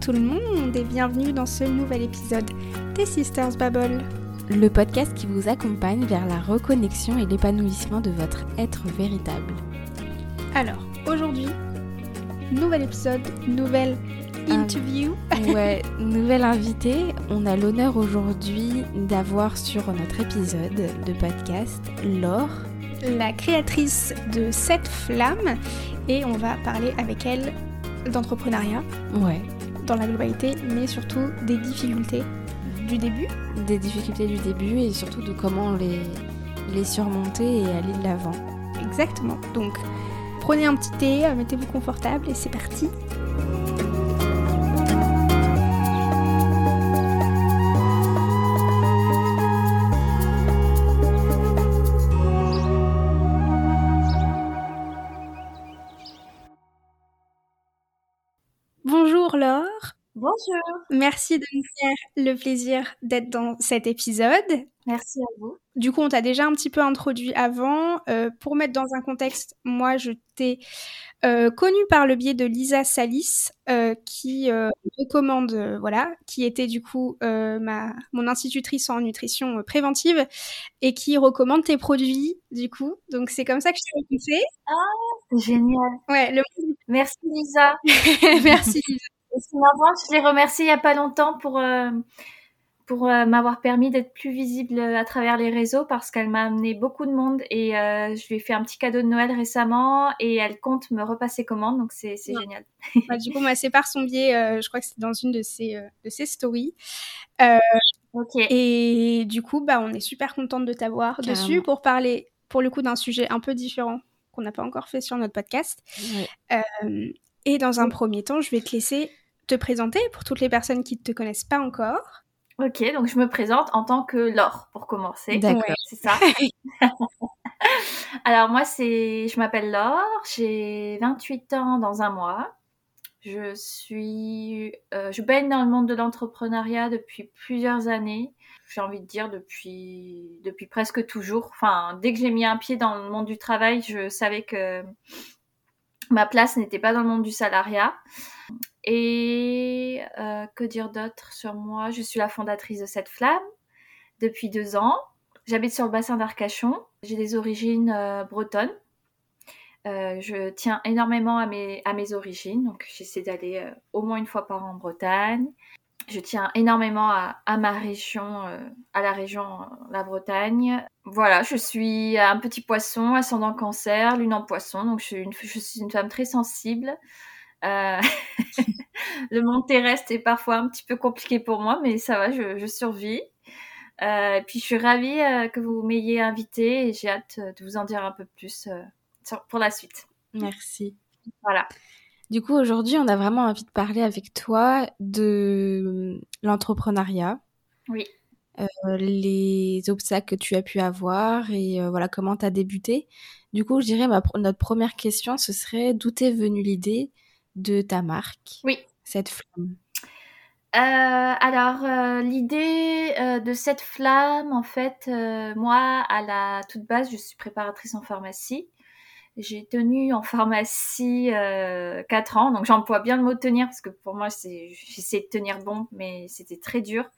Tout le monde et bienvenue dans ce nouvel épisode des Sisters Babble. Le podcast qui vous accompagne vers la reconnexion et l'épanouissement de votre être véritable. Alors, aujourd'hui, nouvel épisode, nouvelle interview. ouais, nouvelle invitée. On a l'honneur aujourd'hui d'avoir sur notre épisode de podcast Laure. La créatrice de Cette Flamme et on va parler avec elle d'entrepreneuriat. Ouais. Dans la globalité, mais surtout des difficultés du début. Des difficultés du début et surtout de comment les, les surmonter et aller de l'avant. Exactement. Donc, prenez un petit thé, mettez-vous confortable et c'est parti. Bonjour Laure. Bonjour. Merci de nous faire le plaisir d'être dans cet épisode. Merci à vous. Du coup, on t'a déjà un petit peu introduit avant. Euh, pour mettre dans un contexte, moi, je t'ai euh, connue par le biais de Lisa Salis, euh, qui recommande, voilà, qui était du coup ma mon institutrice en nutrition préventive et qui recommande tes produits, du coup. Donc c'est comme ça que je t'ai rencontrée. Ah, c'est génial. Ouais, le... Merci Lisa. Merci Lisa. C'est marrant, je l'ai remerciée il y a pas longtemps pour euh, pour euh, m'avoir permis d'être plus visible à travers les réseaux parce qu'elle m'a amené beaucoup de monde et euh, je lui ai fait un petit cadeau de Noël récemment et elle compte me repasser commande donc c'est c'est Ouais. génial. Bah, du coup, c'est par son biais, je crois que c'est dans une de ses, de ses stories. Ok. Et du coup, bah, on est super contente de t'avoir dessus pour parler, pour le coup, d'un sujet un peu différent qu'on n'a pas encore fait sur notre podcast. Ouais. Et dans un premier temps, je vais te laisser te présenter pour toutes les personnes qui ne te connaissent pas encore. Ok, donc je me présente en tant que Laure pour commencer. D'accord. Ouais. C'est ça. Alors moi c'est je m'appelle Laure, j'ai 28 ans dans un mois. Je suis euh, je baigne dans le monde de l'entrepreneuriat depuis plusieurs années. J'ai envie de dire depuis depuis presque toujours. Enfin, dès que j'ai mis un pied dans le monde du travail, je savais que ma place n'était pas dans le monde du salariat. Et euh, que dire d'autre sur moi? Je suis la fondatrice de cette flamme depuis deux ans. J'habite sur le bassin d'Arcachon. J'ai des origines euh, bretonnes. Euh, je tiens énormément à mes, à mes origines, donc j'essaie d'aller au moins une fois par an en Bretagne. Je tiens énormément à, ma région, à la région la Bretagne. Voilà, je suis un petit poisson, ascendant cancer, lune en poisson, donc je suis une femme très sensible. Euh, le monde terrestre est parfois un petit peu compliqué pour moi, mais ça va, je, je survis. Euh, puis je suis ravie euh, que vous m'ayez invité et j'ai hâte de vous en dire un peu plus pour la suite. Merci. Voilà. Du coup, aujourd'hui, on a vraiment envie de parler avec toi de l'entrepreneuriat, Oui. euh, les obstacles que tu as pu avoir et euh, voilà comment tu as débuté. Du coup, je dirais ma notre première question, ce serait d'où t'est venue l'idée de ta marque, Oui. cette flamme? Euh, alors, euh, l'idée euh, de cette flamme, en fait, moi, à la toute base, je suis préparatrice en pharmacie. J'ai tenu en pharmacie 4 ans, donc j'emploie bien le mot tenir parce que pour moi, c'est, j'essaie de tenir bon, mais c'était très dur.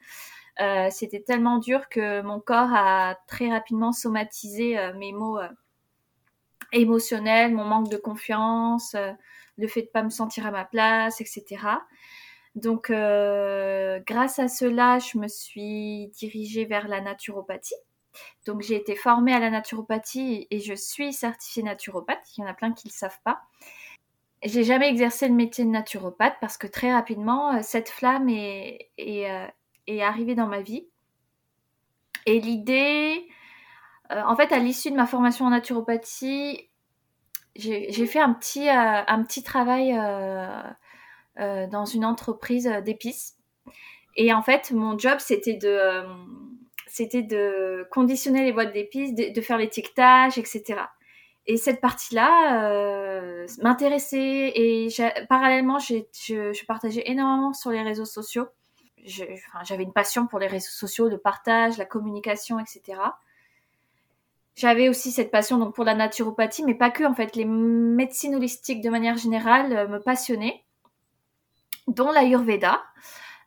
C'était tellement dur que mon corps a très rapidement somatisé mes mots émotionnels, mon manque de confiance, le fait de pas me sentir à ma place, etc. Donc, euh, grâce à cela, je me suis dirigée vers la naturopathie. Donc, j'ai été formée à la naturopathie et je suis certifiée naturopathe. Il y en a plein qui ne le savent pas. J'ai jamais exercé le métier de naturopathe parce que très rapidement, euh, cette flamme est, euh, est arrivée dans ma vie. Et l'idée, en fait, à l'issue de ma formation en naturopathie, j'ai fait un petit, euh, un petit travail euh, euh, dans une entreprise euh, d'épices. Et en fait, mon job, c'était de, c'était de conditionner les boîtes d'épices, de, de faire l'étiquetage, etc. Et cette partie-là m'intéressait et parallèlement, je, je partageais énormément sur les réseaux sociaux. J'avais une passion pour les réseaux sociaux, le partage, la communication, etc. J'avais aussi cette passion donc pour la naturopathie, mais pas que en fait. Les médecines holistiques de manière générale euh, me passionnaient. dont l'Ayurveda.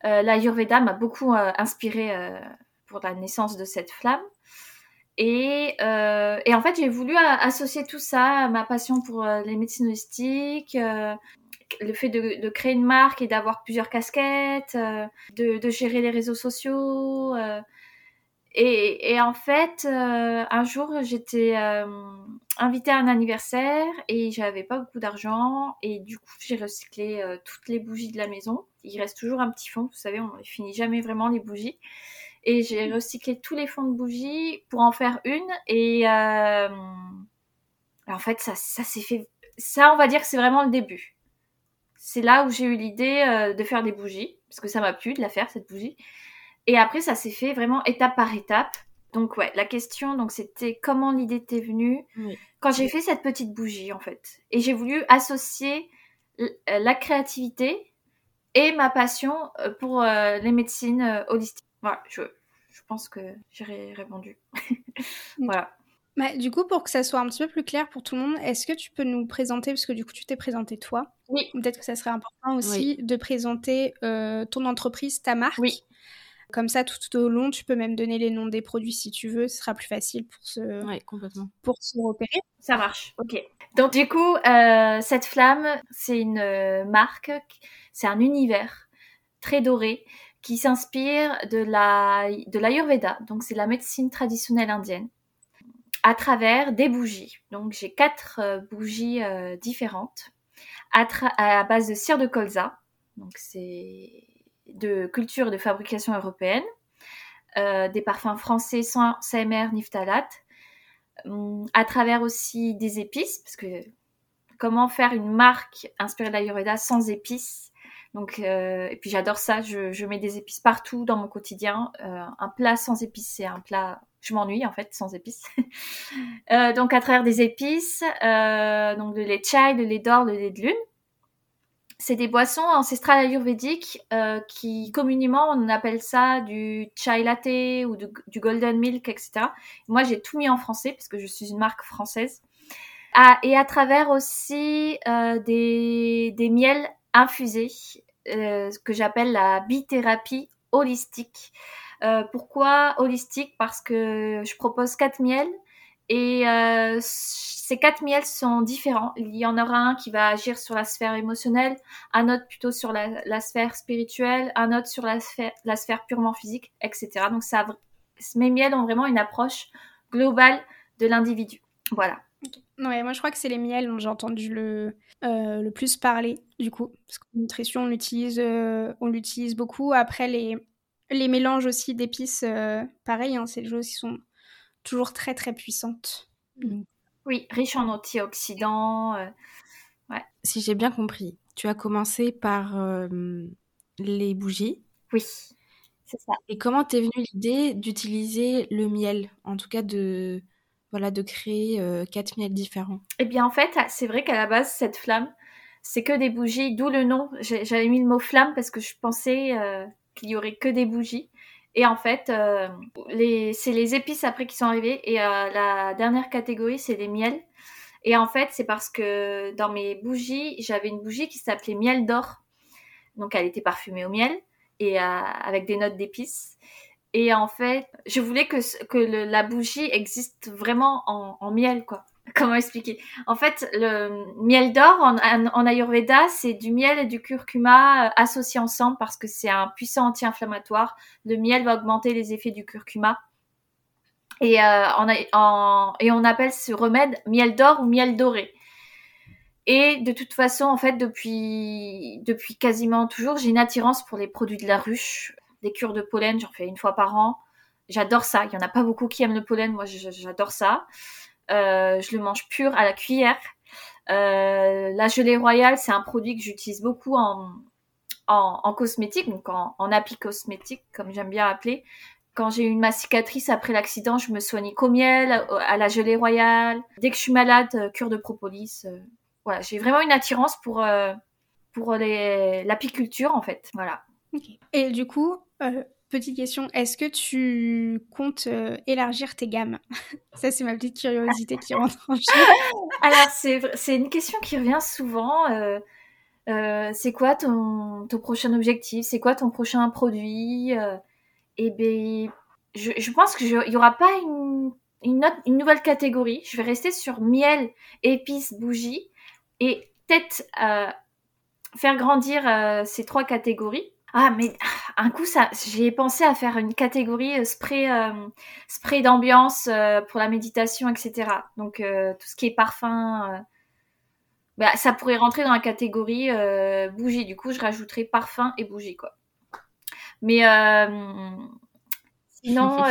Euh, L'Ayurveda m'a beaucoup inspiré pour la naissance de cette flamme. Et, et en fait, j'ai voulu associer tout ça à ma passion pour les médecines holistiques, le fait de, créer une marque et d'avoir plusieurs casquettes, de, de, gérer les réseaux sociaux, et, en fait, euh, un jour, j'étais euh, invitée à un anniversaire et j'avais pas beaucoup d'argent. Et du coup, j'ai recyclé euh, toutes les bougies de la maison. Il reste toujours un petit fond, vous savez, on finit jamais vraiment les bougies. Et j'ai recyclé tous les fonds de bougies pour en faire une. Et en fait, ça, ça s'est fait. Ça, on va dire que c'est vraiment le début. C'est là où j'ai eu l'idée de faire des bougies, parce que ça m'a plu de la faire, cette bougie. Et après, ça s'est fait vraiment étape par étape. Donc ouais, la question, donc c'était comment l'idée t'est venue? Quand j'ai fait cette petite bougie en fait. Et j'ai voulu associer euh, la créativité et ma passion euh, pour euh, les médecines holistiques. Voilà, je, je pense que j'ai répondu. voilà. Bah, du coup, pour que ça soit un petit peu plus clair pour tout le monde, est-ce que tu peux nous présenter, parce que du coup, tu t'es présenté toi. Oui. Peut-être que ça serait important aussi de présenter ton entreprise, ta marque. Oui. Comme ça, tout au long, tu peux même donner les noms des produits si tu veux. Ce sera plus facile pour se, complètement. Pour se repérer. Ça marche. Ok. Donc du coup, euh, cette flamme, c'est une euh, marque, c'est un univers très doré qui s'inspire de la de l'Ayurveda. Donc c'est la médecine traditionnelle indienne à travers des bougies. Donc j'ai quatre euh, bougies différentes à, à base de cire de colza. Donc c'est de culture de fabrication européenne, euh, des parfums français sans CMR ni phtalate, hum, à travers aussi des épices, parce que comment faire une marque inspirée de sans épices? Donc, euh, et puis j'adore ça, je, mets des épices partout dans mon quotidien. Euh, un plat sans épices, c'est un plat, je m'ennuie en fait sans épices. donc à travers des épices, donc de lait de chai, de lait d'or, de lait de lune c'est des boissons ancestrales ayurvédiques euh, qui communément on appelle ça du chai latte ou du golden milk, etc. Moi j'ai tout mis en français parce que je suis une marque française. Ah, et à travers aussi euh, des, des miels infusés euh, que j'appelle la bithérapie holistique. Euh, pourquoi holistique? Parce que je propose quatre miels et euh, ces quatre miels sont différents. Il y en aura un qui va agir sur la sphère émotionnelle, un autre plutôt sur la, sphère spirituelle, un autre sur la sphère, la purement physique, etc. Donc ça, mes miels ont vraiment une approche globale de l'individu. Voilà. Ouais, moi je crois que c'est les miels dont j'ai entendu le, euh, le plus parler du coup. Parce qu'en nutrition, on l'utilise, euh, on l'utilise beaucoup. Après, les, les mélanges aussi d'épices, pareil, hein, c'est des choses qui sont toujours très très puissante. Mm. Oui, riche en antioxydants. Euh, ouais. Si j'ai bien compris, tu as commencé par euh, les bougies. Oui, c'est ça. Et comment t'es venue l'idée d'utiliser le miel, en tout cas de voilà de créer euh, quatre miels différents? Eh bien en fait, c'est vrai qu'à la base cette flamme, c'est que des bougies, d'où le nom. J'avais mis le mot flamme parce que je pensais qu'il y aurait que des bougies. Et en fait, euh, c'est les épices après qui sont arrivées. Et euh, la dernière catégorie, c'est les miels. Et en fait, c'est parce que dans mes bougies, j'avais une bougie qui s'appelait miel d'or. Donc, elle était parfumée au miel et euh, avec des notes d'épices. Et en fait, je voulais que, la bougie existe vraiment en, en miel, quoi. Comment expliquer? En fait, le miel d'or en, Ayurveda, c'est du miel et du curcuma euh, associés ensemble parce que c'est un puissant anti-inflammatoire. Le miel va augmenter les effets du curcuma. Et, euh, on appelle ce remède miel d'or ou miel doré. Et de toute façon, en fait, depuis, quasiment toujours, j'ai une attirance pour les produits de la ruche. Les cures de pollen, j'en fais une fois par an. J'adore ça. Il y en a pas beaucoup qui aiment le pollen. Moi, j'adore ça. Euh, je le mange pur à la cuillère. Euh, la gelée royale, c'est un produit que j'utilise beaucoup en, en, en, cosmétique, donc en, en appli cosmétique, comme j'aime bien appeler. Quand j'ai eu ma cicatrice après l'accident, je me soigne qu'au miel, à la gelée royale. Dès que je suis malade, euh, cure de propolis. voilà, j'ai vraiment une attirance pour pour l'apiculture en fait. Voilà. Et du coup, petite question, est-ce que tu comptes euh, élargir tes gammes? Ça, c'est ma petite curiosité qui rentre en jeu. Alors, c'est une question qui revient souvent. Euh, c'est quoi ton, prochain objectif? C'est quoi ton prochain produit? Et ben, je, je pense qu'il y aura pas une, une nouvelle catégorie. Je vais rester sur miel, épices, bougies et peut-être faire grandir ces trois catégories ah, mais ah, un coup, ça, j'ai pensé à faire une catégorie euh, spray, euh, spray d'ambiance euh, pour la méditation, etc. Donc tout ce qui est parfum, bah, ça pourrait rentrer dans la catégorie bougie. Du coup, je rajouterais parfum et bougie, quoi. Mais sinon,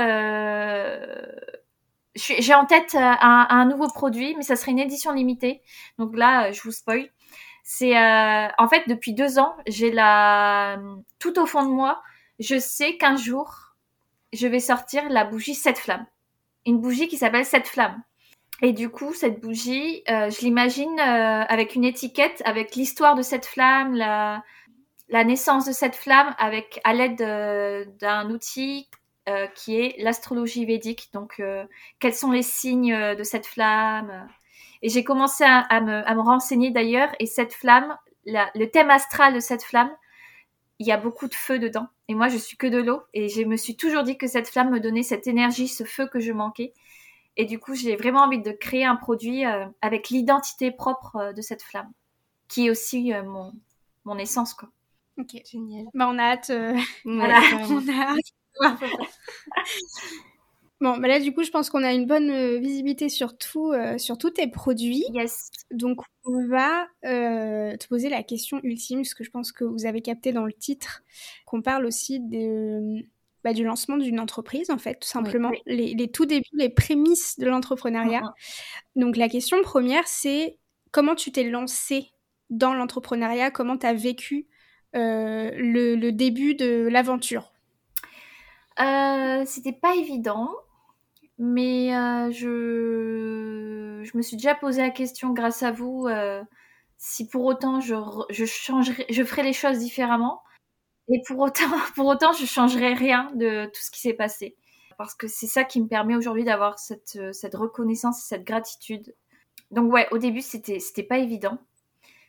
j'ai en tête un, un, nouveau produit, mais ça serait une édition limitée. Donc là, je vous spoil. C'est euh, en fait depuis deux ans, j'ai la tout au fond de moi, je sais qu'un jour je vais sortir la bougie sept flammes, une bougie qui s'appelle sept flammes. Et du coup, cette bougie, euh, je l'imagine euh, avec une étiquette, avec l'histoire de cette flamme, la, la naissance de cette flamme, avec à l'aide d'un outil qui est l'astrologie védique. Donc, quels sont les signes de cette flamme et j'ai commencé à, me, à, me, renseigner d'ailleurs. Et cette flamme, le thème astral de cette flamme, il y a beaucoup de feu dedans. Et moi, je suis que de l'eau. Et je me suis toujours dit que cette flamme me donnait cette énergie, ce feu que je manquais. Et du coup, j'ai vraiment envie de créer un produit euh, avec l'identité propre euh, de cette flamme, qui est aussi euh, mon, mon essence, quoi. Ok, génial. Bah, on a hâte. voilà, on a hâte. Bon, bah là, du coup, je pense qu'on a une bonne euh, visibilité sur, tout, euh, sur tous tes produits. Yes. Donc, on va euh, te poser la question ultime, parce que je pense que vous avez capté dans le titre qu'on parle aussi de, bah, du lancement d'une entreprise, en fait, tout simplement. Les, les, tout débuts, les prémices de l'entrepreneuriat. Mm-hmm. Donc, la question première, c'est comment tu t'es lancé dans l'entrepreneuriat? Comment tu as vécu le, le, début de l'aventure? C'était pas évident mais euh, je, je me suis déjà posé la question grâce à vous euh, si pour autant je, je changerais, je ferais les choses différemment. Et pour autant, pour autant, je changerais rien de tout ce qui s'est passé. Parce que c'est ça qui me permet aujourd'hui d'avoir cette, cette reconnaissance et cette gratitude. Donc ouais, au début, c'était, c'était pas évident.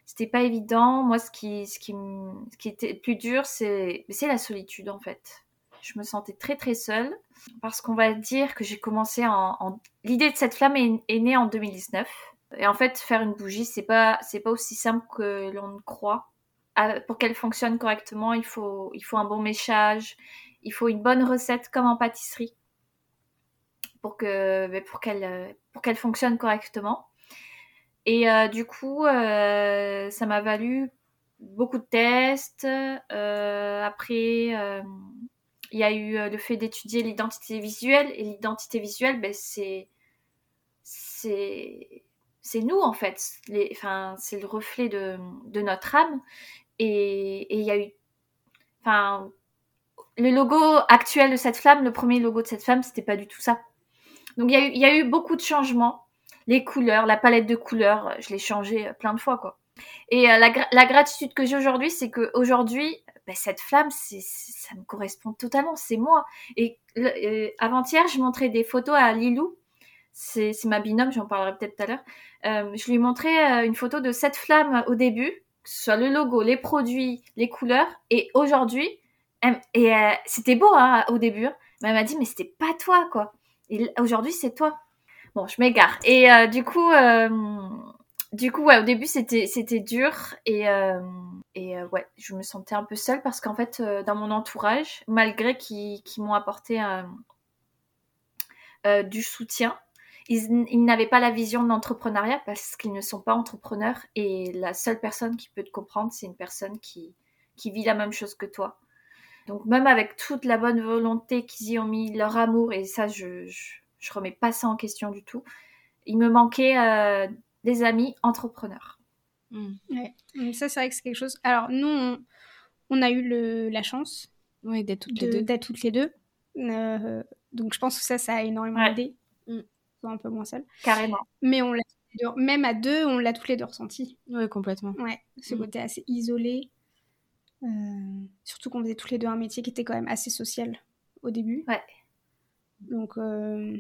C'était pas évident. Moi, ce qui, ce qui, ce qui était plus dur, c'est, c'est la solitude, en fait je me sentais très très seule parce qu'on va dire que j'ai commencé en, l'idée de cette flamme est, née en 2019 et en fait faire une bougie c'est pas c'est pas aussi simple que l'on croit. Ah, pour qu'elle fonctionne correctement il faut il faut un bon méchage il faut une bonne recette comme en pâtisserie pour que ben, pour qu'elle pour qu'elle fonctionne correctement. Et euh, du coup euh, ça m'a valu beaucoup de tests euh, après il y a eu euh, le fait d'étudier l'identité visuelle et l'identité visuelle, ben, c'est c'est c'est nous en fait. Les, enfin, c'est le reflet de, notre âme. Et il y a eu, enfin, le logo actuel de cette flamme, le premier logo de cette flamme, c'était pas du tout ça. Donc il y, a eu, beaucoup de changements. Les couleurs, la palette de couleurs, je l'ai changé plein de fois quoi. Et euh, la, la, gratitude que j'ai aujourd'hui, c'est que aujourd'hui, bah, cette flamme, c'est, ça me correspond totalement, c'est moi. Et euh, avant-hier, je montrais des photos à Lilou, c'est, ma binôme, j'en parlerai peut-être tout à l'heure. Euh, je lui montrais euh, une photo de cette flamme au début, que ce soit le logo, les produits, les couleurs, et aujourd'hui, et c'était beau hein, au début, hein, mais elle m'a dit mais c'était pas toi quoi. Et aujourd'hui c'est toi. Bon, je m'égare. Et du coup, du coup, ouais, au début, c'était, dur et, euh, et euh, ouais, je me sentais un peu seule parce qu'en fait, euh, dans mon entourage, malgré qu'ils, m'ont apporté du soutien, ils, ils n'avaient pas la vision de l'entrepreneuriat parce qu'ils ne sont pas entrepreneurs et la seule personne qui peut te comprendre, c'est une personne qui, qui vit la même chose que toi. Donc même avec toute la bonne volonté qu'ils y ont mis, leur amour, et ça, je, je, je remets pas ça en question du tout, il me manquait des amis entrepreneurs. Hmm. Ça, c'est vrai que c'est quelque chose. Alors, nous, on, a eu le, la chance oui, d'être toutes, les deux. toutes les deux. Euh, donc, je pense que ça, ça a énormément aidé. Mm. un peu moins seul. Carrément. Mais on l'a même à deux, on l'a toutes les deux ressenti. Oui, complètement. Ouais, ce mm. côté assez isolé. Euh, surtout qu'on faisait tous les deux un métier qui était quand même assez social au début. Ouais. Donc, euh,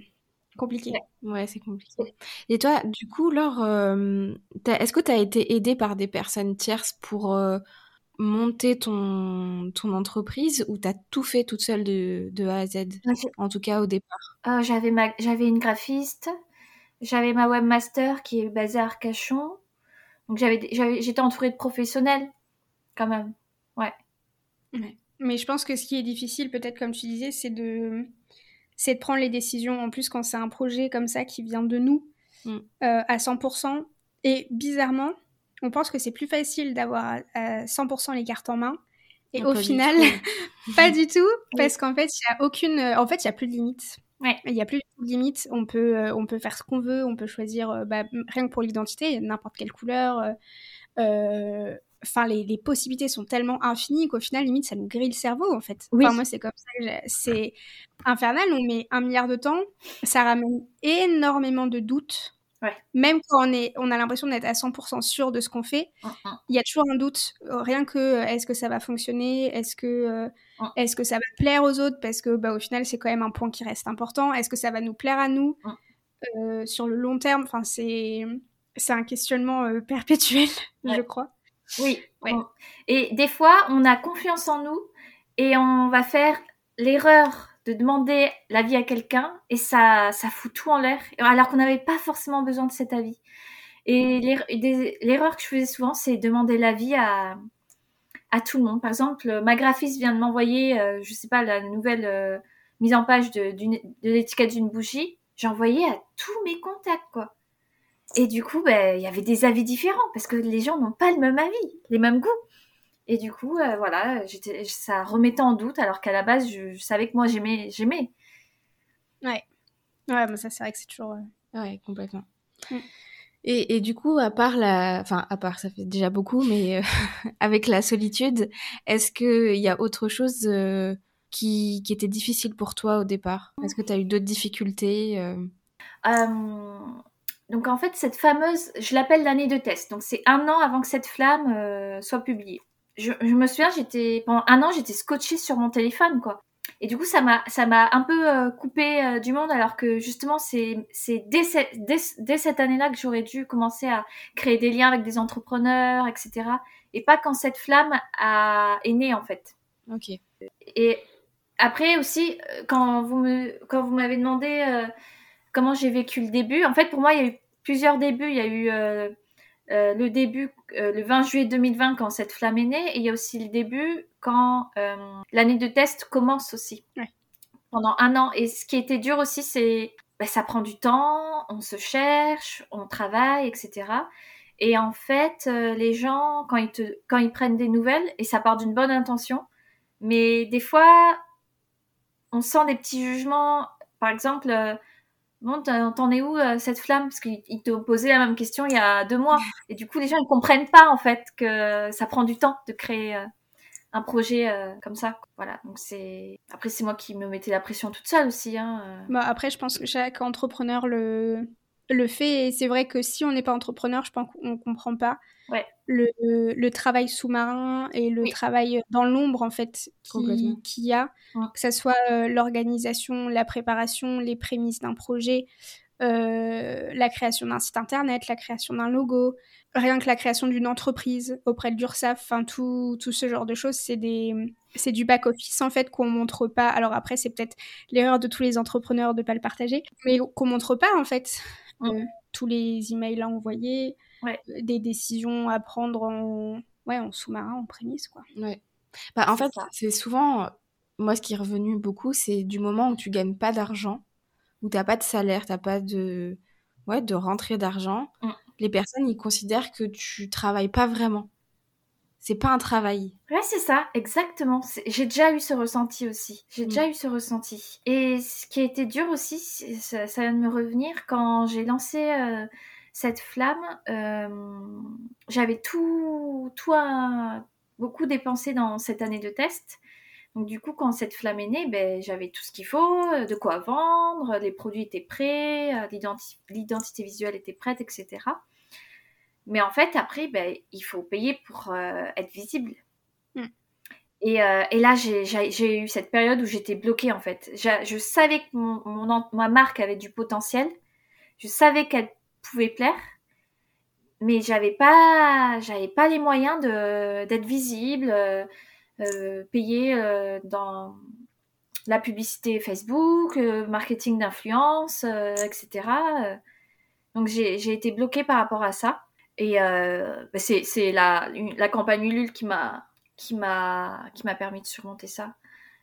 compliqué. Ouais, c'est compliqué. Et toi, du coup, Laure, euh, est-ce que tu as été aidée par des personnes tierces pour euh, monter ton, ton entreprise ou tu as tout fait toute seule de, de A à Z? En tout cas, au départ. Euh, j'avais, ma, j'avais une graphiste, j'avais ma webmaster qui est basée à Arcachon. Donc j'avais, j'avais, j'étais entourée de professionnels, quand même. Ouais. ouais. Mais je pense que ce qui est difficile, peut-être comme tu disais, c'est de c'est de prendre les décisions. En plus, quand c'est un projet comme ça qui vient de nous mm. euh, à 100%. Et bizarrement, on pense que c'est plus facile d'avoir à 100% les cartes en main. Et au final, pas du tout, parce qu'en fait, il y a aucune, en fait, il y a plus de limites. Il n'y a plus de limites. On peut, euh, on peut faire ce qu'on veut. On peut choisir, euh, bah, rien que pour l'identité, n'importe quelle couleur. Euh, enfin les, possibilités sont tellement infinies qu'au final limite ça nous grille le cerveau en fait. Oui. moi c'est comme ça c'est infernal, on met un milliard de temps, ça ramène énormément de doutes. Même quand on, est, on a l'impression d'être à 100% sûr de ce qu'on fait, mm, mm. il y a toujours un doute. Euh, rien que euh, est-ce que ça va fonctionner? Est-ce que, euh, mm. est-ce que ça va plaire aux autres? Parce que bah, au final, c'est quand même un point qui reste important. Est-ce que ça va nous plaire à nous? Sur le long terme Enfin, c'est, c'est un questionnement perpétuel, je crois. Oui. Et des fois, on a confiance en nous et on va faire l'erreur de demander l'avis à quelqu'un et ça, ça fout tout en l'air, alors qu'on n'avait pas forcément besoin de cet avis. Et l'erreur que je faisais souvent, c'est demander l'avis à, à tout le monde. Par exemple, ma graphiste vient de m'envoyer, euh, je sais pas, la nouvelle euh, mise en page de, de l'étiquette d'une bougie. J'ai envoyé à tous mes contacts, quoi. Et du coup, ben, il y avait des avis différents parce que les gens n'ont pas le même avis, les mêmes goûts. Et du coup, euh, voilà, j'étais, ça remettait en doute alors qu'à la base, je, savais que moi j'aimais, j'aimais. Ouais. Ouais, mais ça c'est vrai que c'est toujours. Euh, ouais, complètement. Mm. Et, et, du coup, à part la, enfin, à part, ça fait déjà beaucoup, mais euh, avec la solitude, est-ce qu'il y a autre chose qui, qui, était difficile pour toi au départ? Est-ce que tu as eu d'autres difficultés donc en fait, cette fameuse, je l'appelle l'année de test. Donc c'est un an avant que cette flamme euh, soit publiée. Je, me souviens, j'étais pendant un an, j'étais scotchée sur mon téléphone, quoi. Et du coup, ça m'a, ça m'a un peu euh, coupé euh, du monde, alors que justement, c'est, c'est dès, dès, cette année-là que j'aurais dû commencer à créer des liens avec des entrepreneurs, etc. Et pas quand cette flamme a, est née, en fait. Ok. Et après aussi, quand vous me, quand vous m'avez demandé comment j'ai vécu le début. En fait, pour moi, il y a eu plusieurs débuts. Il y a eu euh, euh, le début euh, le 20 juillet 2020 quand cette flamme est née, et il y a aussi le début quand l'année de test commence aussi. Pendant un an. Et ce qui était dur aussi, c'est bah, ça prend du temps, on se cherche, on travaille, etc. Et en fait, les gens, quand ils, te, quand ils prennent des nouvelles, et ça part d'une bonne intention, mais des fois, on sent des petits jugements. Par exemple, Bon, t'en es où euh, cette flamme? Parce qu'ils t'ont posé la même question il y a deux mois. Et du coup, les gens ils comprennent pas en fait que ça prend du temps de créer euh, un projet euh, comme ça. Voilà. Donc c'est après c'est moi qui me mettais la pression toute seule aussi. Hein, bah, après, je pense que chaque entrepreneur le le fait. C'est vrai que si on n'est pas entrepreneur, je pense qu'on comprend pas ouais. le, le, travail sous-marin et le travail dans l'ombre, en fait, qu'il qui y a. Que ce soit euh, l'organisation, la préparation, les prémices d'un projet, euh, la création d'un site internet, la création d'un logo, rien que la création d'une entreprise auprès de l'URSSAF, enfin tout, tout ce genre de choses, c'est des c'est du back office en fait qu'on montre pas. Alors après c'est peut-être l'erreur de tous les entrepreneurs de pas le partager, mais qu'on montre pas en fait. Mm. Tous les emails à envoyer, euh, des décisions à prendre en, ouais, en sous-marin, en prémisse. Quoi. Ouais. Bah, en fait, c'est souvent, moi, ce qui est revenu beaucoup, c'est du moment où tu gagnes pas d'argent, où tu n'as pas de salaire, tu n'as pas de, ouais, de rentrée d'argent, mm. les personnes, ils considèrent que tu travailles pas vraiment c'est pas un travail. Ouais, c'est ça, exactement. J'ai déjà eu ce ressenti aussi. J'ai déjà mm. eu ce ressenti. Et ce qui a été dur aussi, ça, vient de me revenir quand j'ai lancé euh, cette flamme. Euh, j'avais tout, tout beaucoup dépensé dans cette année de test. Donc du coup, quand cette flamme est née, ben, j'avais tout ce qu'il faut, euh, de quoi vendre, les produits étaient prêts, l'identité visuelle était prête, etc. Mais en fait, après, ben, il faut payer pour euh, être visible. Et, euh, et là, j'ai eu cette période où j'étais bloquée en fait. Je savais que mon, mon, ma marque avait du potentiel. Je savais qu'elle pouvait plaire, mais j'avais pas, j'avais pas les moyens d'être visible, euh, payer dans la publicité Facebook, marketing d'influence, etc. Donc j'ai été bloquée par rapport à ça. Et bah, c'est la, la campagne Ulule qui m'a qui m'a qui m'a permis de surmonter ça.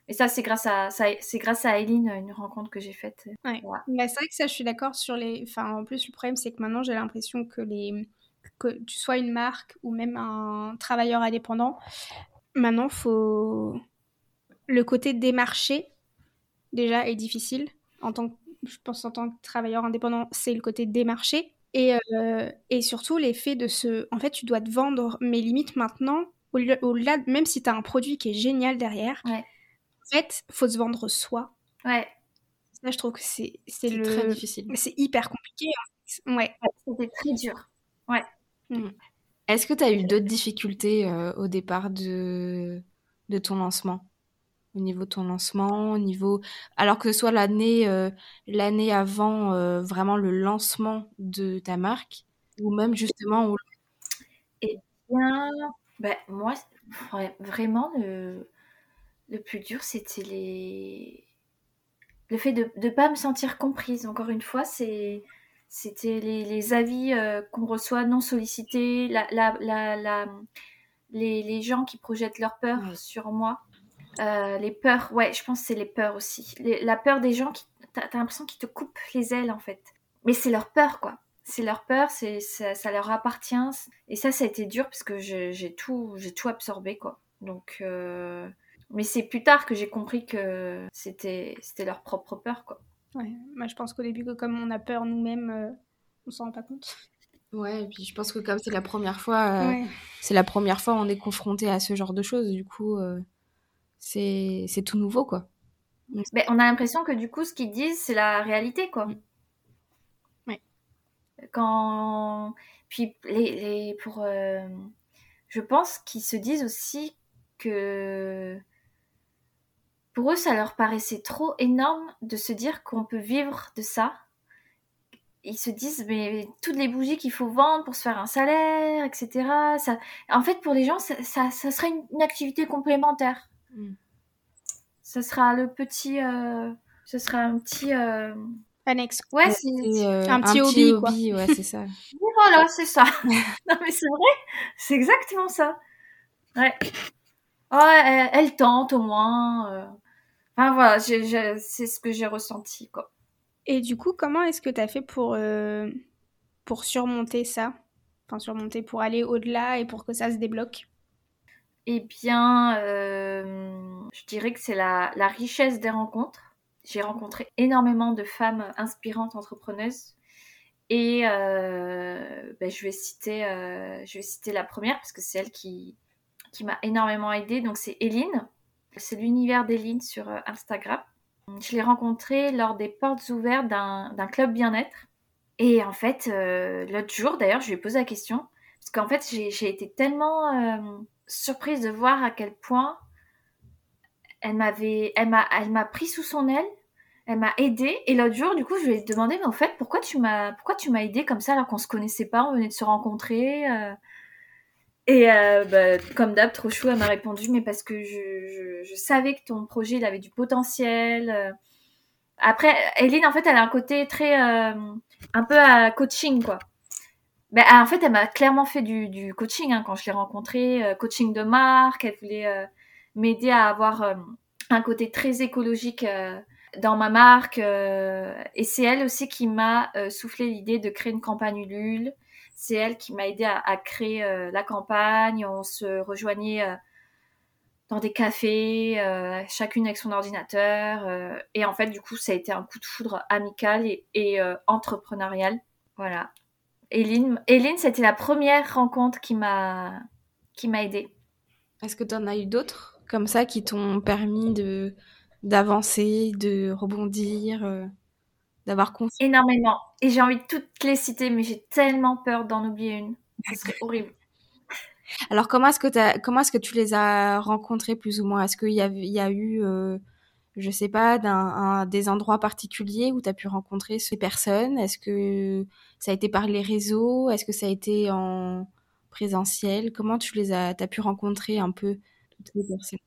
Et ça, c'est grâce à c'est grâce à Eileen, une rencontre que j'ai faite. Ouais. Bah, c'est vrai que ça, je suis d'accord sur les. Enfin, en plus, le problème, c'est que maintenant, j'ai l'impression que les que tu sois une marque ou même un travailleur indépendant, maintenant, faut le côté démarché déjà est difficile. En tant que, je pense en tant que travailleur indépendant, c'est le côté démarché. Et, euh, et surtout l'effet de ce... En fait, tu dois te vendre, mais limite maintenant, au-delà, même si tu as un produit qui est génial derrière, en fait, faut se vendre soi. Ouais. Ça, je trouve que c'est, c'est, le... très difficile. C'est hyper compliqué. Ouais. C'était très dur. Ouais. Mm. Est-ce que tu as eu d'autres difficultés euh, au départ de, de ton lancement? Au niveau de ton lancement, au niveau... Alors que ce soit l'année, euh, l'année avant euh, vraiment le lancement de ta marque, ou même justement... Eh bien, bah, moi, vraiment, le, le plus dur, c'était les... le fait de ne pas me sentir comprise. Encore une fois, c'est c'était les, les avis euh, qu'on reçoit non sollicités, la, la, la, les, les, gens qui projettent leurs peurs sur moi. Euh, les peurs, ouais, je pense que c'est les peurs aussi. la peur des gens qui, t'as as, l'impression qu'ils te coupent les ailes en fait. Mais c'est leur peur quoi c'est leur peur, c'est ça, ça, leur appartient. Et ça, ça a été dur parce que j'ai tout, j'ai tout absorbé quoi. Donc, euh... mais c'est plus tard que j'ai compris que c'était c'était leur propre peur quoi. Ouais, moi je pense qu'au début, comme on a peur nous-mêmes, euh, on s'en rend pas compte. Ouais, et puis je pense que comme c'est la première fois, euh, c'est la première fois on est confronté à ce genre de choses, du coup, euh, c'est tout nouveau quoi. Mais on a l'impression que du coup, ce qu'ils disent, c'est la réalité quoi. Mm quand puis les, les pour euh, je pense qu'ils se disent aussi que pour eux ça leur paraissait trop énorme de se dire qu'on peut vivre de ça ils se disent mais toutes les bougies qu'il faut vendre pour se faire un salaire etc ça en fait pour les gens ça, ça, serait une, activité complémentaire mm. ça sera le petit euh, ce sera un petit euh, annexe. Ouais, c'est euh, un, petit hobby, quoi. ouais, c'est ça. voilà, c'est ça. non, mais c'est vrai, c'est exactement ça. Ouais. Oh, elle, tente au moins. Euh. Enfin, voilà, c'est ce que j'ai ressenti, quoi. Et du coup, comment est-ce que tu as fait pour, euh, pour surmonter ça? Enfin, surmonter pour aller au-delà et pour que ça se débloque? Eh bien, je dirais que c'est la, la richesse des rencontres j'ai rencontré énormément de femmes inspirantes entrepreneuses. Et euh, ben, je, vais citer, euh, je vais citer la première parce que c'est elle qui, qui m'a énormément aidée. Donc c'est Eline. C'est l'univers d'Eline sur euh, Instagram. Je l'ai rencontrée lors des portes ouvertes d'un club bien-être. Et en fait, l'autre jour, d'ailleurs, je lui ai posé la question. Parce qu'en fait, j'ai été tellement surprise de voir à quel point elle m'avait, elle m'a, elle m'a pris sous son aile, elle m'a aidée. Et l'autre jour, du coup, je lui ai demandé, mais en fait, pourquoi tu m'as, pourquoi aidée comme ça alors qu'on se connaissait pas, on venait de se rencontrer. Euh. Et euh, bah, comme d'hab, trop chou, elle m'a répondu, mais parce que je, savais que ton projet, il avait du potentiel. Euh. Après, Eline, en fait, elle a un côté très, un peu à coaching, quoi. Ben, en fait, elle m'a clairement fait du, du coaching hein, quand je l'ai rencontrée, coaching de marque. Elle voulait m'aider à avoir euh, un côté très écologique euh, dans ma marque. Euh, et c'est elle aussi qui m'a soufflé l'idée de créer une campagne Ulule. C'est elle qui m'a aidé à, créer la campagne. On se rejoignait dans des cafés, chacune avec son ordinateur. et en fait, du coup, ça a été un coup de foudre amical et, et entrepreneurial. Voilà. Eline, Eline c'était la première rencontre qui m'a qui m'a aidée. Est-ce que tu en as eu d'autres comme ça qui t'ont permis de d'avancer, de rebondir, euh, d'avoir confiance? Énormément. Et j'ai envie de toutes les citer, mais j'ai tellement peur d'en oublier une. Ce serait horrible. Alors comment est-ce que comment est-ce que tu les as rencontrés plus ou moins? Est-ce qu'il y a, il y a eu, euh, je sais pas, d'un, des endroits particuliers où tu as pu rencontrer ces personnes? Est-ce que ça a été par les réseaux? Est-ce que ça a été en présentiel? Comment tu les as, pu rencontrer un peu toutes les personnes?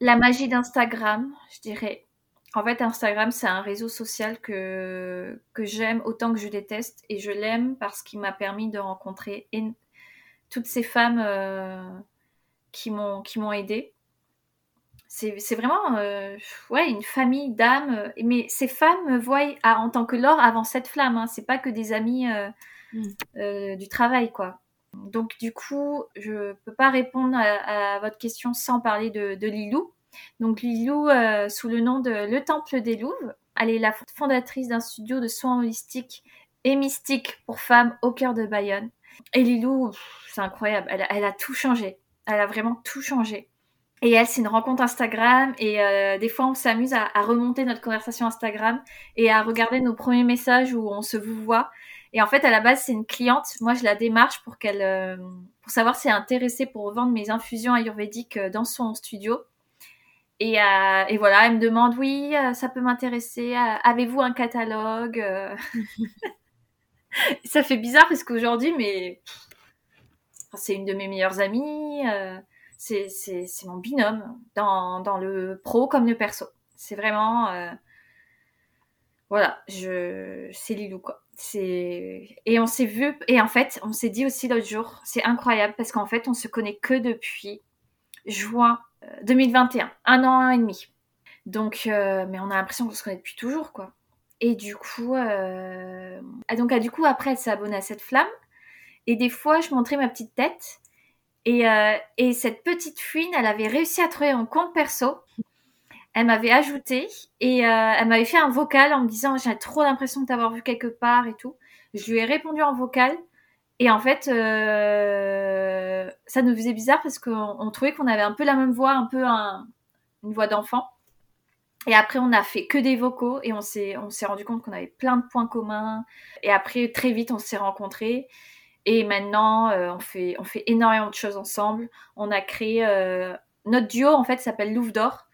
La magie d'Instagram, je dirais. En fait, Instagram, c'est un réseau social que, que j'aime autant que je déteste. Et je l'aime parce qu'il m'a permis de rencontrer toutes ces femmes euh, qui m'ont qui m'ont aidé. C'est vraiment euh, ouais, une famille d'âmes. Mais ces femmes me voient en tant que Laure avant cette flamme. Hein. C'est pas que des amis euh, mm. du travail, quoi. Donc du coup, je peux pas répondre à, votre question sans parler de, de Lilou. Donc Lilou, euh, sous le nom de Le Temple des Louves, elle est la fondatrice d'un studio de soins holistiques et mystiques pour femmes au cœur de Bayonne. Et Lilou, c'est incroyable, elle, a tout changé. Elle a vraiment tout changé. Et elle, c'est une rencontre Instagram. Et euh, des fois, on s'amuse à, remonter notre conversation Instagram et à regarder nos premiers messages où on se vous voit. Et en fait, à la base, c'est une cliente. Moi, je la démarche pour qu'elle, euh, pour savoir si elle est intéressée pour revendre mes infusions ayurvédiques dans son studio. Et, euh, et, voilà, elle me demande, oui, euh, ça peut m'intéresser. Euh, avez-vous un catalogue Ça fait bizarre parce qu'aujourd'hui, mais c'est une de mes meilleures amies. C'est mon binôme dans, dans, le pro comme le perso. C'est vraiment, voilà, je, c'est Lilou quoi. C'est et on s'est vu et en fait, on s'est dit aussi l'autre jour, c'est incroyable parce qu'en fait, on se connaît que depuis juin 2021, un an, un an et demi. Donc, euh, mais on a l'impression qu'on se connaît depuis toujours, quoi. Et du coup, euh... ah, donc, ah, du coup, après, elle s'est abonnée à cette flamme. Et des fois, je montrais ma petite tête. Et, euh, et cette petite fouine, elle avait réussi à trouver un compte perso. Elle m'avait ajouté et euh, elle m'avait fait un vocal en me disant j'ai trop l'impression de t'avoir vu quelque part et tout. Je lui ai répondu en vocal et en fait, euh, ça nous faisait bizarre parce qu'on trouvait qu'on avait un peu la même voix, un peu une voix d'enfant. Et après, on a fait que des vocaux et on s'est, on s'est rendu compte qu'on avait plein de points communs. Et après, très vite, on s'est rencontrés. Et maintenant, euh, on, fait, on fait énormément de choses ensemble. On a créé euh, notre duo, en fait, s'appelle Louvre d'Or.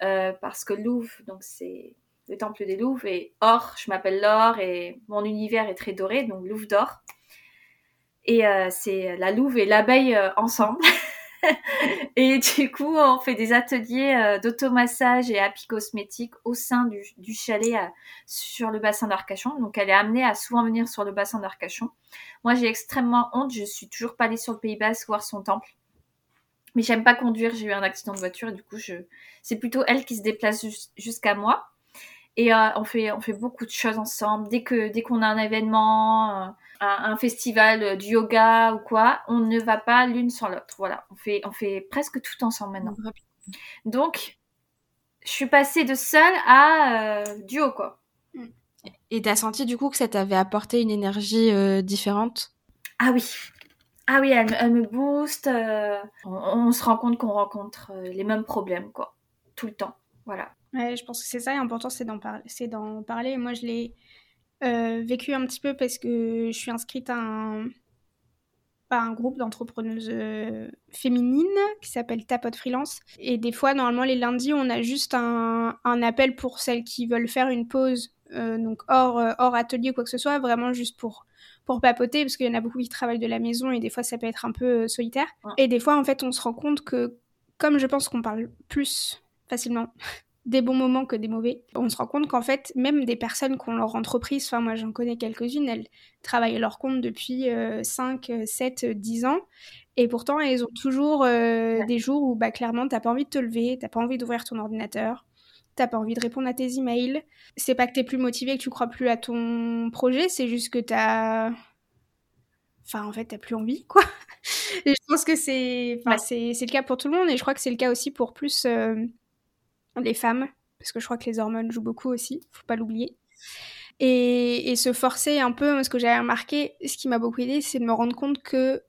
parce que Louvre, donc c'est le temple des Louvres, et Or, je m'appelle Laure et mon univers est très doré, donc Louvre d'Or. Et euh, c'est la louve et l'abeille euh, ensemble. et du coup, on fait des ateliers euh, d'automassage et happy cosmétique au sein du, chalet sur le bassin d'Arcachon. Donc, elle est amenée à souvent venir sur le bassin d'Arcachon. Moi, j'ai extrêmement honte. Je suis toujours pas allée sur le Pays Basque voir son temple. Mais j'aime pas conduire. J'ai eu un accident de voiture et du coup, je... c'est plutôt elle qui se déplace jusqu'à moi. Et euh, on fait on fait beaucoup de choses ensemble. Dès que dès qu'on a un événement, euh, un, festival du yoga ou quoi, on ne va pas l'une sans l'autre. Voilà, on fait on fait presque tout ensemble maintenant. Donc, je suis passée de seule à euh, duo quoi. Et t'as senti du coup que ça t'avait apporté une énergie différente? Ah oui, ah oui, elle, elle me booste. On, on, se rend compte qu'on rencontre les mêmes problèmes quoi, tout le temps. Voilà. Ouais, je pense que c'est ça, l'important c'est d'en parler. C'est d'en parler. Moi, je l'ai euh, vécu un petit peu parce que je suis inscrite à un, un groupe d'entrepreneuses euh, féminines qui s'appelle Tapote Freelance. Et des fois, normalement, les lundis, on a juste un, un appel pour celles qui veulent faire une pause, euh, donc hors, hors atelier ou quoi que ce soit, vraiment juste pour, pour papoter, parce qu'il y en a beaucoup qui travaillent de la maison et des fois, ça peut être un peu solitaire. Et des fois, en fait, on se rend compte que, comme je pense qu'on parle plus facilement des bons moments que des mauvais. On se rend compte qu'en fait, même des personnes qui ont leur entreprise, enfin moi j'en connais quelques-unes, elles travaillent à leur compte depuis 5, 7, 10 ans. Et pourtant, elles ont toujours euh, des jours où bah, clairement, t'as pas envie de te lever, t'as pas envie d'ouvrir ton ordinateur, t'as pas envie de répondre à tes emails. C'est pas que t'es plus motivé, que tu crois plus à ton projet, c'est juste que t'as... Enfin, en fait, t'as plus envie, quoi. et je pense que c'est enfin, c'est le cas pour tout le monde, et je crois que c'est le cas aussi pour plus... Euh, les femmes, parce que je crois que les hormones jouent beaucoup aussi, faut pas l'oublier. Et, se forcer un peu, ce que j'avais remarqué, ce qui m'a beaucoup aidé, c'est de me rendre compte que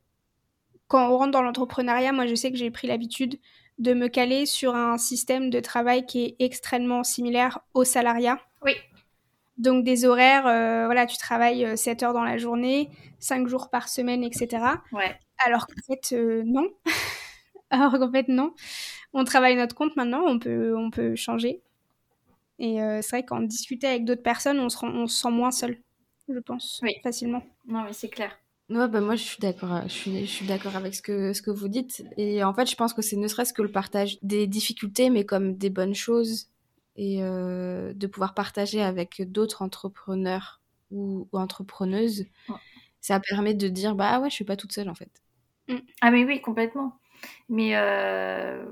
quand on rentre dans l'entrepreneuriat, moi je sais que j'ai pris l'habitude de me caler sur un système de travail qui est extrêmement similaire au salariat. Oui. Donc des horaires, euh, voilà, tu travailles 7 euh, heures dans la journée, 5 jours par semaine, etc. Ouais. Alors qu'en fait, non. Alors qu'en fait, non. On travaille notre compte maintenant, on peut, on peut changer. Et c'est vrai qu'en discuter avec d'autres personnes, on se, on se sent moins seul, je pense, oui. facilement. Non, mais c'est clair. Ouais, bah moi je suis d'accord, je suis, je suis d'accord avec ce que, ce que vous dites. Et en fait, je pense que c'est ne serait-ce que le partage des difficultés, mais comme des bonnes choses, et euh, de pouvoir partager avec d'autres entrepreneurs ou, entrepreneuses, ça permet de dire bah ouais, je suis pas toute seule en fait. Mmh. Ah mais oui, complètement. Mais euh,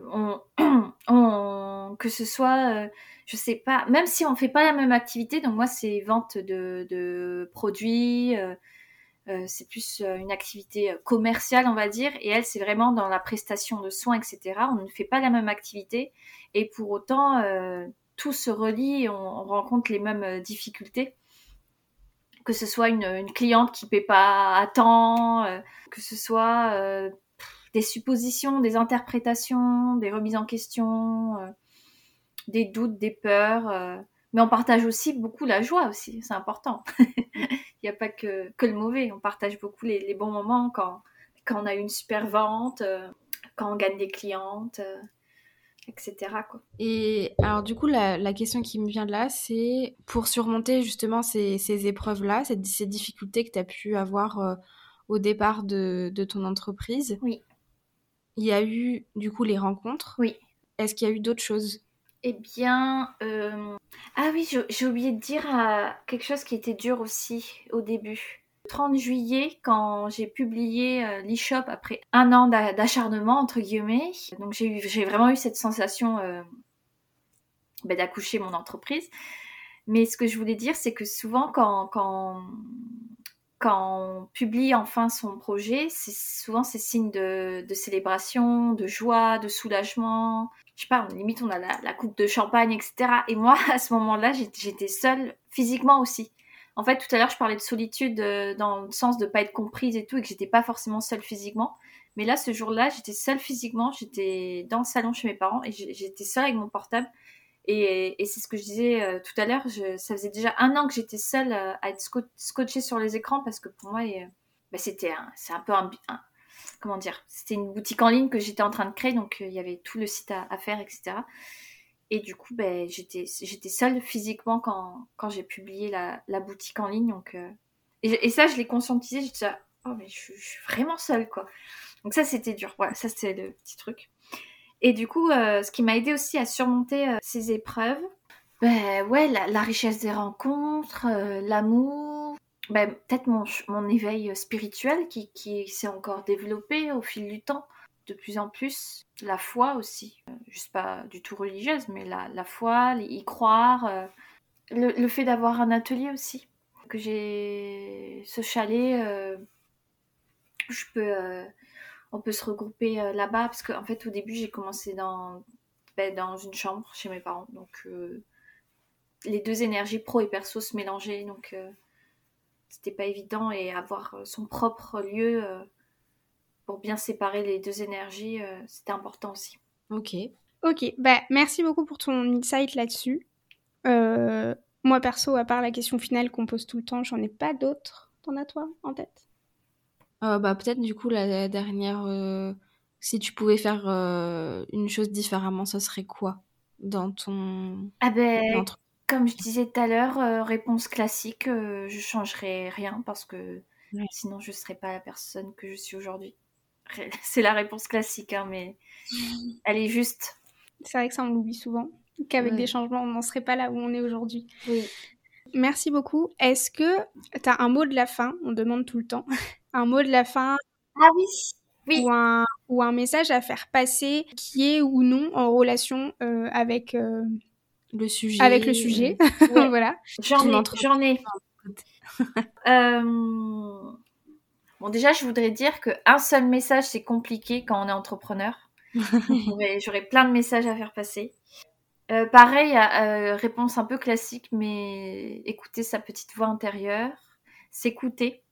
on, que ce soit, euh, je sais pas, même si on fait pas la même activité, donc moi c'est vente de, de produits. Euh, c'est plus euh, une activité euh, commerciale, on va dire, et elle, c'est vraiment dans la prestation de soins, etc. On ne fait pas la même activité, et pour autant, tout se relie et on, rencontre les mêmes difficultés. Que ce soit une, cliente qui ne paie pas à temps, que ce soit des suppositions, des interprétations, des remises en question, des doutes, des peurs. mais on partage aussi beaucoup la joie aussi, c'est important. Il n'y a pas que, que le mauvais. On partage beaucoup les, bons moments quand, quand on a une super vente, euh, quand on gagne des clientes, euh, etc. Quoi. Et alors du coup, la, la, question qui me vient de là, c'est pour surmonter justement ces, ces épreuves-là, ces, ces, difficultés que tu as pu avoir euh, au départ de, de, ton entreprise. Oui. Il y a eu du coup les rencontres. Oui. Est-ce qu'il y a eu d'autres choses? Eh bien, euh, ah oui, j'ai oublié de dire euh, quelque chose qui était dur aussi au début. Le 30 juillet, quand j'ai publié euh, l'e-shop après un an d'acharnement, entre guillemets, donc j'ai vraiment eu cette sensation ben, d'accoucher mon entreprise. Mais ce que je voulais dire, c'est que souvent, quand, quand, quand on publie enfin son projet, c'est souvent ces signes de, célébration, de joie, de soulagement, je sais pas, limite on a la, coupe de champagne, etc. Et moi, à ce moment-là, j'étais seule physiquement aussi. En fait, tout à l'heure, je parlais de solitude euh, dans le sens de pas être comprise et tout, et que j'étais pas forcément seule physiquement. Mais là, ce jour-là, j'étais seule physiquement. J'étais dans le salon chez mes parents et j'étais seule avec mon portable. Et, c'est ce que je disais euh, tout à l'heure. Ça faisait déjà un an que j'étais seule euh, à être scotchée sur les écrans parce que pour moi, bah, c'était c'est un peu un, comment dire, c'était une boutique en ligne que j'étais en train de créer, donc euh, il y avait tout le site à, faire, etc. Et du coup, ben, j'étais, seule physiquement quand, j'ai publié la, boutique en ligne. Donc, euh, et, ça, je l'ai conscientisé. J'étais là, oh, mais je, suis vraiment seule, quoi. Donc ça, c'était dur. Voilà, ça, c'était le petit truc. Et du coup, euh, ce qui m'a aidé aussi à surmonter ces épreuves, ben ouais, la, richesse des rencontres, l'amour, bah, peut-être mon, mon, éveil spirituel qui, qui s'est encore développé au fil du temps, de plus en plus. La foi aussi, euh, juste pas du tout religieuse, mais la, la foi, y croire. Euh, le, le, fait d'avoir un atelier aussi, que j'ai ce chalet, euh, je peux, on peut se regrouper là-bas, parce qu'en fait au début j'ai commencé dans, ben, dans une chambre chez mes parents, donc les deux énergies pro et perso se mélangeaient, donc c'était pas évident et avoir euh, son propre lieu euh, pour bien séparer les deux énergies, euh, c'était important aussi. Ok. Ok, bah, merci beaucoup pour ton insight là-dessus. moi, perso, à part la question finale qu'on pose tout le temps, j'en ai pas d'autres. T'en as toi en tête bah, Peut-être du coup la, dernière, si tu pouvais faire une chose différemment, ça serait quoi dans ton... Ah ben, comme je disais tout à l'heure, euh, réponse classique, euh, je changerai rien parce que sinon je ne serais pas la personne que je suis aujourd'hui. C'est la réponse classique, hein, mais elle est juste. C'est vrai que ça on l'oublie souvent, qu'avec des changements on n'en serait pas là où on est aujourd'hui. Oui. Merci beaucoup. Est-ce que tu as un mot de la fin? On demande tout le temps. un mot de la fin? Ah oui oui. Ou, un, ou un message à faire passer qui est ou non en relation euh, avec le sujet. Avec le sujet. voilà. J'en ai. J'en ai. euh... Bon, déjà, je voudrais dire qu'un seul message, c'est compliqué quand on est entrepreneur. J'aurais plein de messages à faire passer. Euh, pareil, euh, réponse un peu classique, mais écouter sa petite voix intérieure, s'écouter.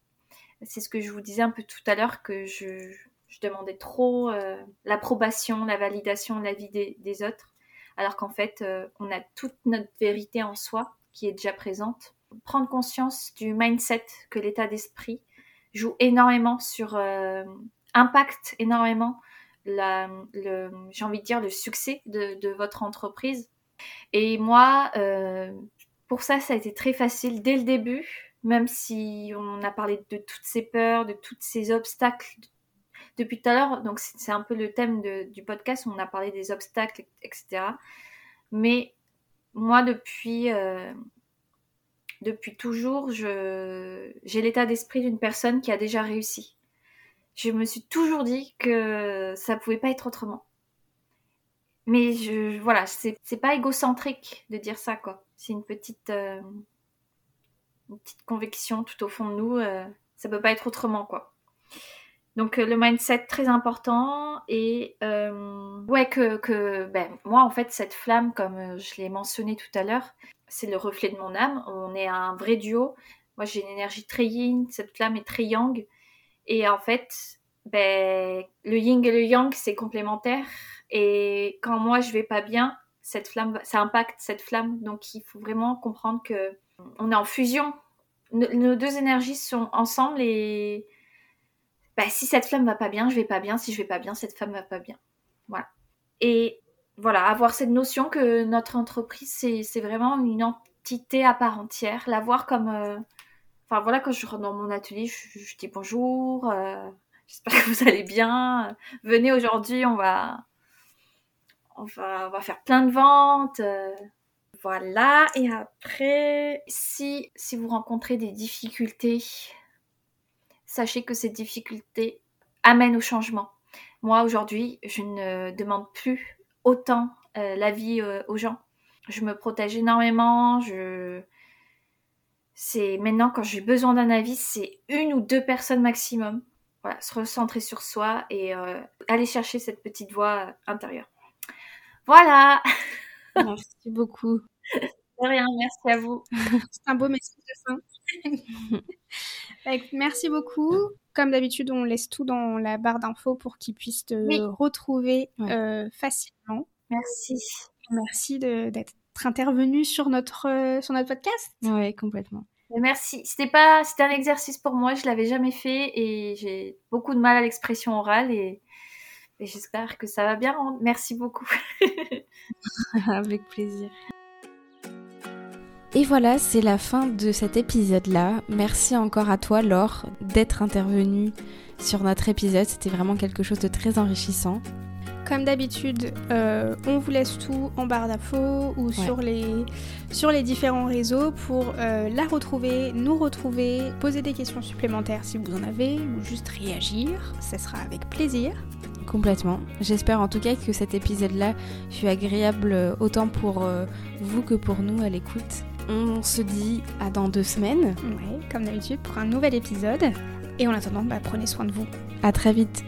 C'est ce que je vous disais un peu tout à l'heure, que je, demandais trop euh, l'approbation, la validation, l'avis des, des autres alors qu'en fait, on a toute notre vérité en soi qui est déjà présente. Prendre conscience du mindset, que l'état d'esprit joue énormément sur impacte énormément j'ai envie de dire, le succès de, votre entreprise. Et moi, euh, pour ça, ça a été très facile dès le début, même si on a parlé de toutes ces peurs, de tous ces obstacles depuis tout à l'heure. Donc, c'est un peu le thème du podcast, on a parlé des obstacles, etc. Mais moi, depuis, euh, depuis toujours, j'ai l'état d'esprit d'une personne qui a déjà réussi je me suis toujours dit que ça pouvait pas être autrement. Mais je, voilà, c'est, pas égocentrique de dire ça, quoi. C'est une petite, euh, petite conviction tout au fond de nous. Euh, ça peut pas être autrement, quoi. Donc euh, le mindset très important et ouais que, que ben, moi en fait cette flamme comme je l'ai mentionné tout à l'heure c'est le reflet de mon âme on est un vrai duo moi j'ai une énergie très yin cette flamme est très yang et en fait, ben, le yin et le yang, c'est complémentaire. Et quand moi, je vais pas bien, cette flamme, ça impacte cette flamme. Donc, il faut vraiment comprendre que on est en fusion. Nos, deux énergies sont ensemble et ben, si cette flamme va pas bien, je vais pas bien. Si je vais pas bien, cette femme va pas bien. Voilà. Et voilà, avoir cette notion que notre entreprise, c'est vraiment une entité à part entière. La voir comme... Euh, Enfin voilà, quand je rentre dans mon atelier, je, dis bonjour, euh, j'espère que vous allez bien. Venez aujourd'hui, on va, on va, on va faire plein de ventes. Euh, voilà, et après, si, si vous rencontrez des difficultés, sachez que ces difficultés amènent au changement. Moi, aujourd'hui, je ne demande plus autant euh, l'avis aux gens. Je me protège énormément, je, c'est maintenant quand j'ai besoin d'un avis, c'est une ou deux personnes maximum. Voilà, se recentrer sur soi et euh, aller chercher cette petite voix intérieure. Voilà. Merci beaucoup. De rien, merci à vous. C'est un beau message de fin. Merci beaucoup. Comme d'habitude, on laisse tout dans la barre d'infos pour qu'ils puissent te retrouver euh, facilement. Merci. Merci d'être intervenu sur notre, euh, sur notre podcast. Oui, complètement. Merci. C'était pas, c'était un exercice pour moi. Je l'avais jamais fait et j'ai beaucoup de mal à l'expression orale et, j'espère que ça va bien Merci beaucoup. Avec plaisir. Et voilà, c'est la fin de cet épisode-là. Merci encore à toi, Laure, d'être intervenue sur notre épisode. C'était vraiment quelque chose de très enrichissant. Comme d'habitude, euh, on vous laisse tout en barre d'infos ou sur, les, sur les différents réseaux pour euh, la retrouver, nous retrouver, poser des questions supplémentaires si vous en avez ou juste réagir. Ça sera avec plaisir. Complètement. J'espère en tout cas que cet épisode-là fut agréable euh, autant pour vous que pour nous à l'écoute. On se dit à dans deux semaines. Ouais, comme d'habitude pour un nouvel épisode. Et en attendant, bah, prenez soin de vous. À très vite.